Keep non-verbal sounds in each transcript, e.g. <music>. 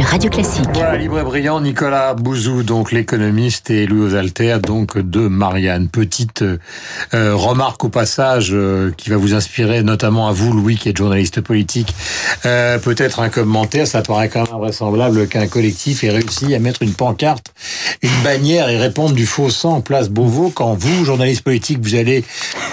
sur Radio Classique. Voilà, libre et brillant, Nicolas Bouzou, donc l'économiste, et Louis Alter, donc de Marianne. Petite euh, remarque au passage euh, qui va vous inspirer, notamment à vous, Louis, qui êtes journaliste politique. Euh, Peut-être un commentaire, ça paraît quand même invraisemblable qu'un collectif ait réussi à mettre une pancarte, une bannière et répondre du faux sang en place Beauvau quand vous, journaliste politique, vous allez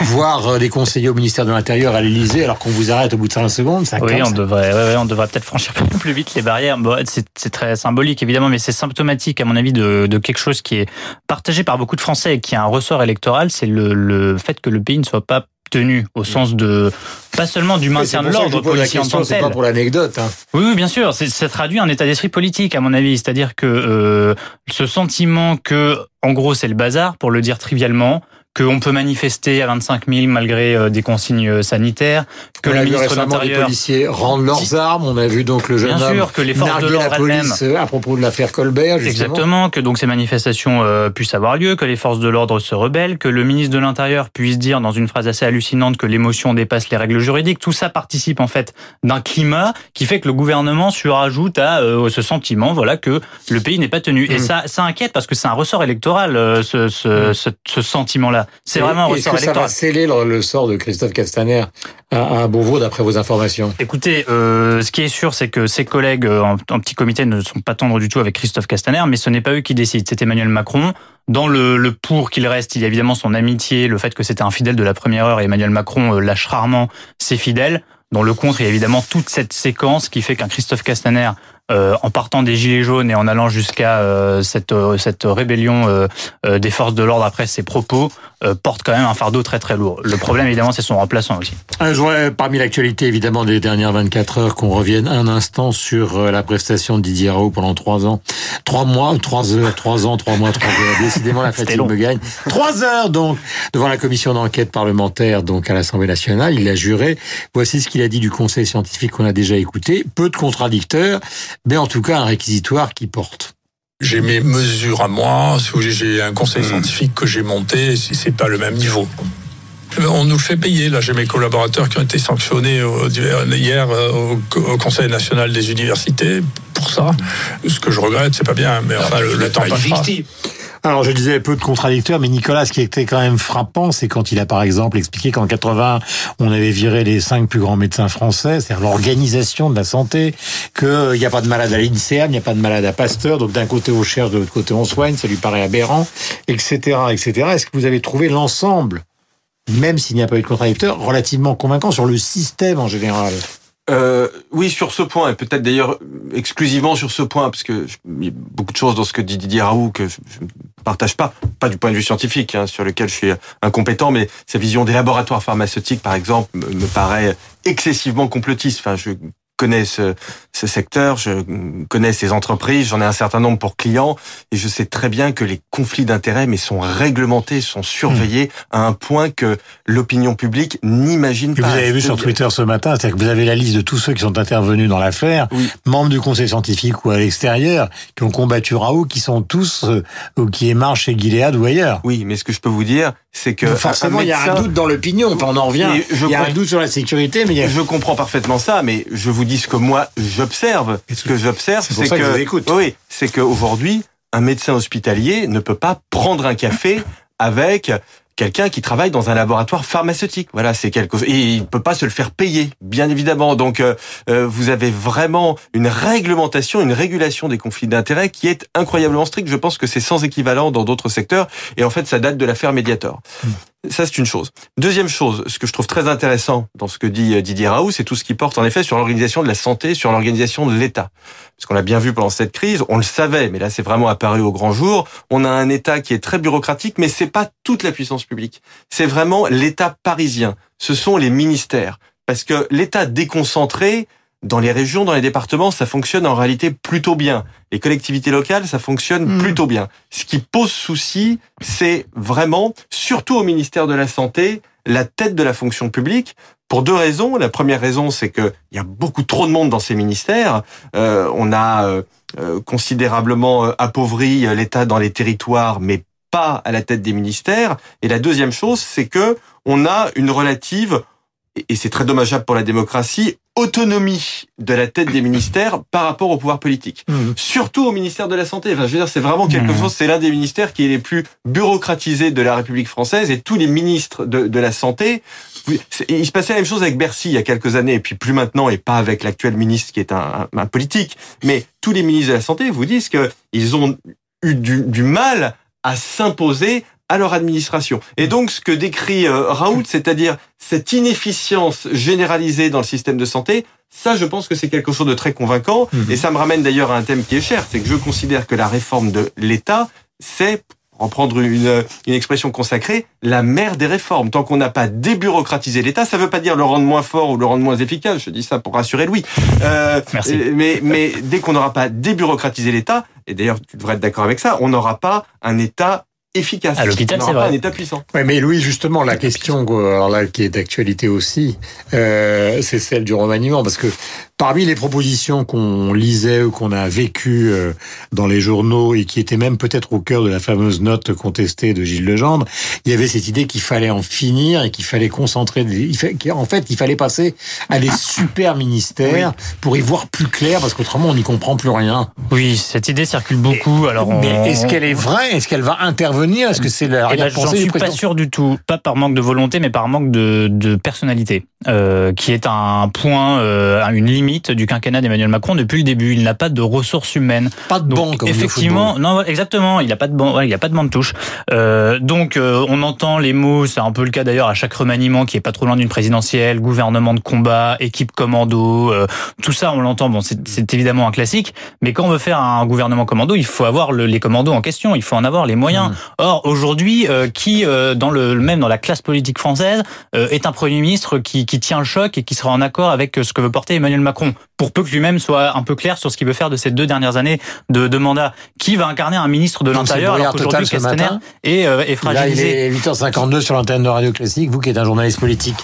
voir des conseillers au ministère de l'Intérieur à l'Élysée alors qu'on vous arrête au bout de 5 secondes. Ça Oui, on devrait, ouais, ouais, on devrait peut-être franchir <laughs> plus vite les barrières. Bon, c'est très symbolique évidemment, mais c'est symptomatique à mon avis de, de quelque chose qui est partagé par beaucoup de Français et qui a un ressort électoral, c'est le, le fait que le pays ne soit pas tenu au sens de pas seulement du maintien de l'ordre policier en tant que c'est tel. pas pour l'anecdote. Hein. Oui, oui, bien sûr. Ça traduit un état d'esprit politique, à mon avis. C'est-à-dire que euh, ce sentiment que, en gros, c'est le bazar, pour le dire trivialement, qu'on peut manifester à 25 000 malgré euh, des consignes euh, sanitaires, que on le ministre de l'Intérieur... policiers rendre leurs armes. On a vu donc le jeune Bien homme sûr, que les forces de l'ordre elles-mêmes... police euh, à propos de l'affaire Colbert. Justement. Exactement, que donc ces manifestations euh, puissent avoir lieu, que les forces de l'ordre se rebellent, que le ministre de l'Intérieur puisse dire dans une phrase assez hallucinante que l'émotion dépasse les règles juridiques. Tout ça participe en fait d'un climat qui fait que le gouvernement surajoute à euh, ce sentiment, voilà, que le pays n'est pas tenu. Et Mm. ça, ça inquiète parce que c'est un ressort électoral, euh, ce, ce, Mm. ce, ce sentiment-là. C'est vraiment un Est-ce ressort que ça va sceller le, sort de Christophe Castaner à, à Beauvau, d'après vos informations? Écoutez, euh, ce qui est sûr, c'est que ses collègues euh, en, en petit comité ne sont pas tendres du tout avec Christophe Castaner, mais ce n'est pas eux qui décident, c'est Emmanuel Macron. Dans le, le pour qu'il reste, il y a évidemment son amitié, le fait que c'était un fidèle de la première heure, et Emmanuel Macron euh, lâche rarement ses fidèles. Dans le contre, il y a évidemment toute cette séquence qui fait qu'un Christophe Castaner, euh, en partant des Gilets jaunes et en allant jusqu'à euh, cette, euh, cette rébellion des forces de l'ordre après ses propos, euh, porte quand même un fardeau très très lourd. Le problème, évidemment, c'est son remplaçant aussi. Ah, Je voudrais, parmi l'actualité évidemment des dernières 24 heures, qu'on revienne un instant sur euh, la prestation de Didier Raoult pendant trois ans, trois mois, trois heures, trois ans, trois mois, trois heures. Décidément, la <laughs> fatigue me gagne. Trois heures donc devant la commission d'enquête parlementaire donc à l'Assemblée nationale. Il a juré. Voici ce qu'il a dit du Conseil scientifique qu'on a déjà écouté. Peu de contradicteurs, mais en tout cas un réquisitoire qui porte. J'ai mes mesures à moi, j'ai un conseil scientifique que j'ai monté, si c'est pas le même niveau. On nous le fait payer. Là, j'ai mes collaborateurs qui ont été sanctionnés hier euh, au, Conseil national des universités pour ça. Ce que je regrette, c'est pas bien, mais enfin, le, le temps passera. Alors, je disais peu de contradicteurs, mais Nicolas, ce qui était quand même frappant, c'est quand il a, par exemple, expliqué qu'en 80, on avait viré les cinq plus grands médecins français, c'est-à-dire l'organisation de la santé, qu'il n'y a pas de malade à l'INSEAM, il n'y a pas de malade à Pasteur, donc d'un côté on cherche, de l'autre côté on soigne, ça lui paraît aberrant, etc., etc. Est-ce que vous avez trouvé l'ensemble, même s'il n'y a pas eu de contradicteurs, relativement convaincant sur le système en général? Euh, oui, sur ce point, et peut-être d'ailleurs exclusivement sur ce point, parce que y beaucoup de choses dans ce que dit Didier Raoult que je ne partage pas, pas du point de vue scientifique, hein, sur lequel je suis incompétent, mais sa vision des laboratoires pharmaceutiques, par exemple, me paraît excessivement complotiste. Connais ce, ce secteur, je connais ces entreprises, j'en ai un certain nombre pour clients, et je sais très bien que les conflits d'intérêts, mais sont réglementés, sont surveillés à un point que l'opinion publique n'imagine pas. vous avez vu sur Twitter ce matin, c'est-à-dire que vous avez la liste de tous ceux qui sont intervenus dans l'affaire, Oui. membres du conseil scientifique ou à l'extérieur, qui ont combattu Raoult, qui sont tous, euh, ou qui émarchent chez Gilead ou ailleurs. Oui, mais ce que je peux vous dire, c'est que Donc forcément, il y a un doute dans l'opinion. Enfin, on en revient. Il y a un doute sur la sécurité, mais il y a... Je comprends parfaitement ça, mais je vous dis ce que moi j'observe. Ce que j'observe, C'est que oui, c'est qu'aujourd'hui, un médecin hospitalier ne peut pas prendre un café <laughs> avec quelqu'un qui travaille dans un laboratoire pharmaceutique. Voilà, c'est quelque. Et il peut pas se le faire payer, bien évidemment. Donc, euh, euh, vous avez vraiment une réglementation, une régulation des conflits d'intérêts qui est incroyablement stricte. Je pense que c'est sans équivalent dans d'autres secteurs. Et en fait, ça date de l'affaire Mediator. Ça, c'est une chose. Deuxième chose, ce que je trouve très intéressant dans ce que dit euh, Didier Raoult, c'est tout ce qui porte en effet sur l'organisation de la santé, sur l'organisation de l'État. Parce qu'on l'a bien vu pendant cette crise, on le savait, mais là c'est vraiment apparu au grand jour. On a un État qui est très bureaucratique, mais c'est pas toute la puissance publique. C'est vraiment l'État parisien. Ce sont les ministères. Parce que l'État déconcentré, dans les régions, dans les départements, ça fonctionne en réalité plutôt bien. Les collectivités locales, ça fonctionne Mm. plutôt bien. Ce qui pose souci, c'est vraiment, surtout au ministère de la Santé, la tête de la fonction publique, pour deux raisons. La première raison, c'est qu'il y a beaucoup trop de monde dans ces ministères. Euh, on a euh, euh, considérablement euh, appauvri euh, l'État dans les territoires, mais pas à la tête des ministères. Et la deuxième chose, c'est que on a une relative et c'est très dommageable pour la démocratie, autonomie de la tête des ministères par rapport au pouvoir politique. Mmh. Surtout au ministère de la Santé. Enfin, je veux dire, c'est vraiment quelque Mmh. chose, c'est l'un des ministères qui est les plus bureaucratisés de la République française et tous les ministres de, de la Santé, il se passait la même chose avec Bercy il y a quelques années et puis plus maintenant et pas avec l'actuel ministre qui est un, un- un politique, mais tous les ministres de la Santé vous disent que ils ont eu du, du mal à s'imposer à leur administration. Et donc, ce que décrit euh, Raoult, c'est-à-dire cette inefficience généralisée dans le système de santé, ça, je pense que c'est quelque chose de très convaincant. Mhm. Et ça me ramène d'ailleurs à un thème qui est cher, c'est que je considère que la réforme de l'État, c'est, pour en prendre une, une expression consacrée, la mère des réformes. Tant qu'on n'a pas débureaucratisé l'État, ça ne veut pas dire le rendre moins fort ou le rendre moins efficace, je dis ça pour rassurer Louis. Euh, Merci. euh, Mais, mais dès qu'on n'aura pas débureaucratisé l'État, et d'ailleurs tu devrais être d'accord avec ça, on n'aura pas un État efficace. À l'hôpital, c'est pas vrai. un État puissant. Ouais, mais Louis, justement, la question quoi, alors là, qui est d'actualité aussi, euh, c'est celle du remaniement, parce que parmi les propositions qu'on lisait ou qu'on a vécues euh, dans les journaux et qui étaient même peut-être au cœur de la fameuse note contestée de Gilles Legendre, il y avait cette idée qu'il fallait en finir et qu'il fallait concentrer, des- qu'en fait, il fallait passer à des super ministères pour y voir plus clair, parce qu'autrement, on n'y comprend plus rien. Oui, cette idée circule beaucoup. Alors, on- Mais est-ce qu'elle est vraie? Est-ce qu'elle va intervenir? Est-ce que c'est la Eh ben, j'en suis pas sûr du tout, pas par manque de volonté, mais par manque de, de personnalité, euh, qui est un point, euh, une limite du quinquennat d'Emmanuel Macron depuis le début. Il n'a pas de ressources humaines. Pas de banque, effectivement, non, exactement. Il a pas de banc, ouais, il a pas de banc de touche. Euh, donc, euh, on entend les mots. C'est un peu le cas d'ailleurs à chaque remaniement qui est pas trop loin d'une présidentielle, gouvernement de combat, équipe commando. euh, tout ça, on l'entend. Bon, c'est évidemment un classique. Mais quand on veut faire un gouvernement commando, il faut avoir le- les commandos en question. Il faut en avoir les moyens. Or, aujourd'hui, euh, qui euh, dans le même dans la classe politique française euh, est un premier ministre qui, qui tient le choc et qui sera en accord avec ce que veut porter Emmanuel Macron, pour peu que lui-même soit un peu clair sur ce qu'il veut faire de ces deux dernières années de, de mandat. Qui va incarner un ministre de l'Intérieur alors qu'aujourd'hui Castaner est, euh, est Là, il fragilisé est 8h52 sur l'antenne de Radio Classique, vous qui êtes un journaliste politique.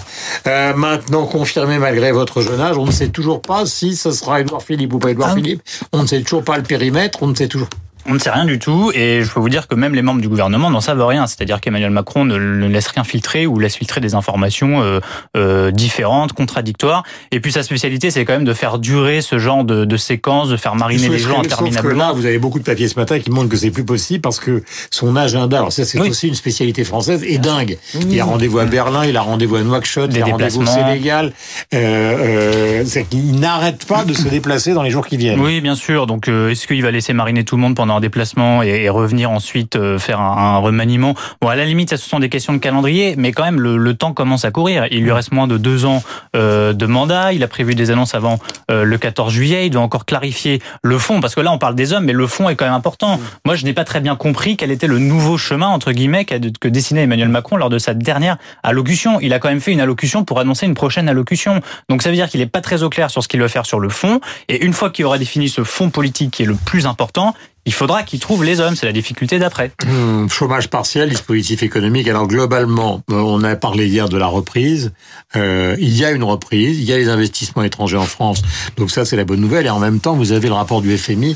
Euh, maintenant, confirmé malgré votre jeune âge, on ne sait toujours pas si ce sera Édouard Philippe ou pas Édouard Ah. Philippe. On ne sait toujours pas le périmètre, on ne sait toujours On ne sait rien du tout et je peux vous dire que même les membres du gouvernement n'en savent rien. C'est-à-dire qu'Emmanuel Macron ne, ne laisse rien filtrer ou laisse filtrer des informations euh, euh, différentes, contradictoires. Et puis sa spécialité, c'est quand même de faire durer ce genre de, de séquences, de faire mariner les gens interminablement. là, vous avez beaucoup de papiers ce matin qui montrent que c'est plus possible parce que son agenda, alors ça c'est Oui. aussi une spécialité française, est dingue. Il a rendez-vous à Berlin, il a rendez-vous à Nouakchott, Des il a rendez-vous au. Sénégal. Euh, euh, qu'il n'arrête pas de se déplacer dans les jours qui viennent. Oui, bien sûr. Donc, euh, est-ce qu'il va laisser mariner tout le monde pendant un déplacement et, revenir ensuite euh, faire un, remaniement Bon, à la limite, ça, ce sont des questions de calendrier, mais quand même, le, temps commence à courir. Il lui reste moins de deux ans euh, de mandat. Il a prévu des annonces avant euh, le 14 juillet. Il doit encore clarifier le fond, parce que là, on parle des hommes, mais le fond est quand même important. Moi, je n'ai pas très bien compris quel était le nouveau chemin entre guillemets que dessinait Emmanuel Macron lors de sa dernière allocution. Il a quand même fait une allocution pour annoncer une prochaine allocution. Donc, ça veut dire qu'il n'est pas très au clair sur ce qu'il veut faire sur le fond. Et une fois qu'il aura défini ce fond politique qui est le plus important, il faudra qu'il trouve les hommes. C'est la difficulté d'après. Hum, chômage partiel, dispositif économique. Alors globalement, euh, on a parlé hier de la reprise. Euh, il y a une reprise, il y a les investissements étrangers en France. Donc ça, c'est la bonne nouvelle. Et en même temps, vous avez le rapport du FMI.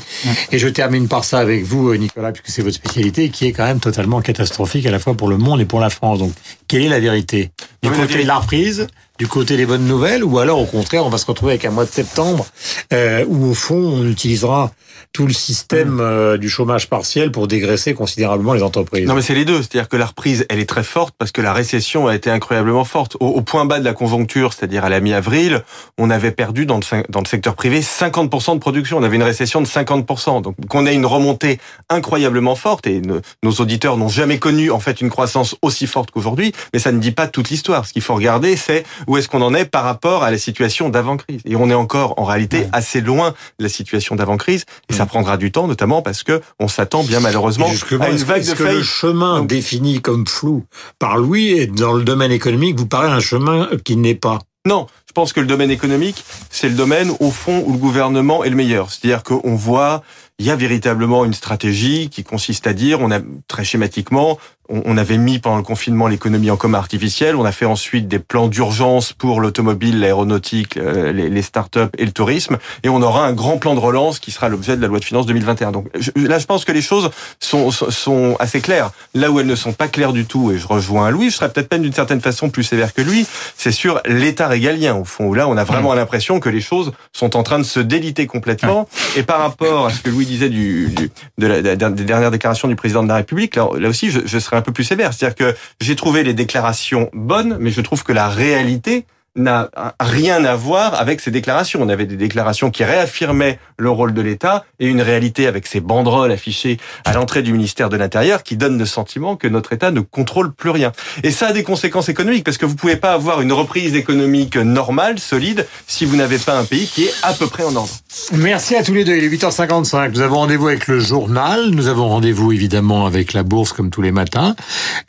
Et je termine par ça avec vous, euh, Nicolas, puisque c'est votre spécialité, qui est quand même totalement catastrophique à la fois pour le monde et pour la France. Donc, quelle est la vérité? Du côté de la reprise du côté des bonnes nouvelles, ou alors au contraire, on va se retrouver avec un mois de septembre euh, où au fond, on utilisera tout le système euh, du chômage partiel pour dégraisser considérablement les entreprises. Non, mais c'est les deux. C'est-à-dire que la reprise, elle est très forte parce que la récession a été incroyablement forte. Au, au point bas de la conjoncture, c'est-à-dire à la mi-avril, on avait perdu dans le, dans le secteur privé 50% de production. On avait une récession de 50%. Donc, qu'on ait une remontée incroyablement forte et ne- nos auditeurs n'ont jamais connu, en fait, une croissance aussi forte qu'aujourd'hui. Mais ça ne dit pas toute l'histoire. Ce qu'il faut regarder, c'est où est-ce qu'on en est par rapport à la situation d'avant-crise? Et on est encore, en réalité, assez loin de la situation d'avant-crise. Et ça prendra du temps, notamment parce que on s'attend bien malheureusement Et à une vague est-ce de que le chemin Donc- défini comme flou par Louis est dans le domaine économique vous paraît un chemin qui n'est pas? Non, je pense que le domaine économique, c'est le domaine au fond où le gouvernement est le meilleur. C'est-à-dire qu'on voit, il y a véritablement une stratégie qui consiste à dire, on a très schématiquement, on avait mis pendant le confinement l'économie en commun artificiel. On a fait ensuite des plans d'urgence pour l'automobile, l'aéronautique, euh, les, les start-up et le tourisme. Et on aura un grand plan de relance qui sera l'objet de la loi de finances 2021. Donc là, je pense que les choses sont, sont assez claires. Là où elles ne sont pas claires du tout, et je rejoins Louis, je serais peut-être même d'une certaine façon plus sévère que lui, c'est sur l'État régalien, au fond, où là, on a vraiment l'impression que les choses sont en train de se déliter complètement. Et par rapport à ce que Louis disait de la, des dernières déclarations du président de la République, là, là aussi, je, je serais un peu plus sévère. C'est-à-dire que j'ai trouvé les déclarations bonnes, mais je trouve que la réalité n'a rien à voir avec ces déclarations. On avait des déclarations qui réaffirmaient le rôle de l'État et une réalité avec ces banderoles affichées à l'entrée du ministère de l'Intérieur qui donnent le sentiment que notre État ne contrôle plus rien. Et ça a des conséquences économiques parce que vous pouvez pas avoir une reprise économique normale, solide, si vous n'avez pas un pays qui est à peu près en ordre. Merci à tous les deux. Il est 8h55. Nous avons rendez-vous avec le journal. Nous avons rendez-vous évidemment avec la bourse comme tous les matins.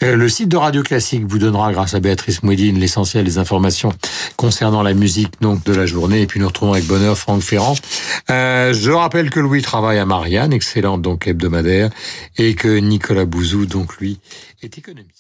Euh, le site de Radio Classique vous donnera, grâce à Béatrice Mouedine, l'essentiel des informations concernant la musique donc de la journée. Et puis nous retrouvons avec bonheur Franck Ferrand. Euh, je rappelle que Louis travaille à Marianne, excellente donc hebdomadaire, et que Nicolas Bouzou donc lui est économiste.